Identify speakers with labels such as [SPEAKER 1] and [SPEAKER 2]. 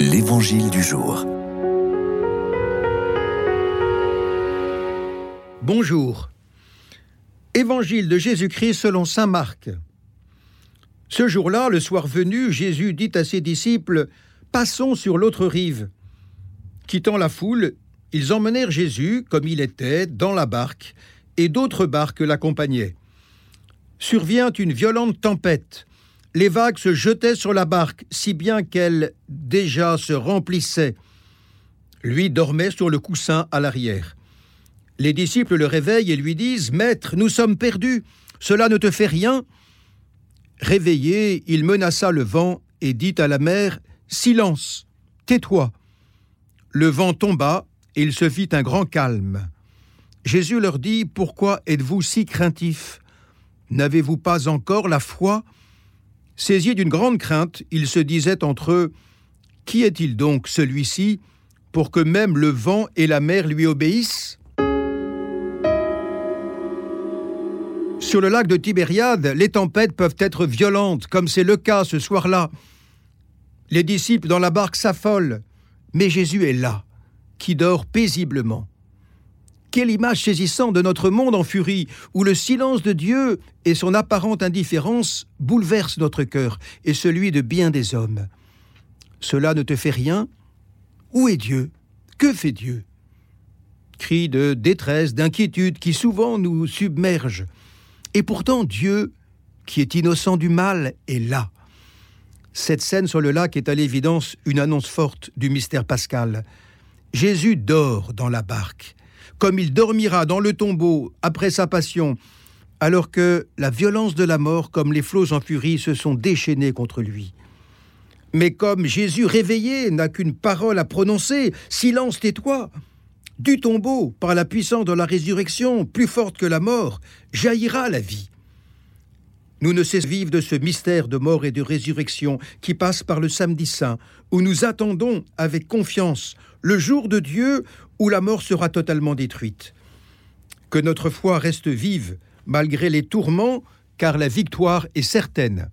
[SPEAKER 1] L'Évangile du jour.
[SPEAKER 2] Bonjour. Évangile de Jésus-Christ selon Saint Marc. Ce jour-là, le soir venu, Jésus dit à ses disciples, Passons sur l'autre rive. Quittant la foule, ils emmenèrent Jésus, comme il était, dans la barque, et d'autres barques l'accompagnaient. Survient une violente tempête les vagues se jetaient sur la barque, si bien qu'elle déjà se remplissait. Lui dormait sur le coussin à l'arrière. Les disciples le réveillent et lui disent Maître, nous sommes perdus, cela ne te fait rien Réveillé, il menaça le vent et dit à la mer Silence, tais-toi. Le vent tomba et il se fit un grand calme. Jésus leur dit Pourquoi êtes-vous si craintifs? N'avez-vous pas encore la foi? Saisis d'une grande crainte, ils se disaient entre eux Qui est-il donc celui-ci pour que même le vent et la mer lui obéissent? Sur le lac de Tibériade, les tempêtes peuvent être violentes, comme c'est le cas ce soir-là. Les disciples dans la barque s'affolent, mais Jésus est là, qui dort paisiblement. Quelle image saisissante de notre monde en furie, où le silence de Dieu et son apparente indifférence bouleversent notre cœur et celui de bien des hommes. Cela ne te fait rien? Où est Dieu? Que fait Dieu? Cris de détresse, d'inquiétude qui souvent nous submergent. Et pourtant Dieu, qui est innocent du mal, est là. Cette scène sur le lac est à l'évidence une annonce forte du mystère pascal. Jésus dort dans la barque comme il dormira dans le tombeau après sa passion, alors que la violence de la mort, comme les flots en furie, se sont déchaînés contre lui. Mais comme Jésus réveillé n'a qu'une parole à prononcer, silence tais-toi. Du tombeau, par la puissance de la résurrection, plus forte que la mort, jaillira la vie. Nous ne cessons vivre de ce mystère de mort et de résurrection qui passe par le samedi saint, où nous attendons avec confiance le jour de Dieu où la mort sera totalement détruite. Que notre foi reste vive malgré les tourments, car la victoire est certaine.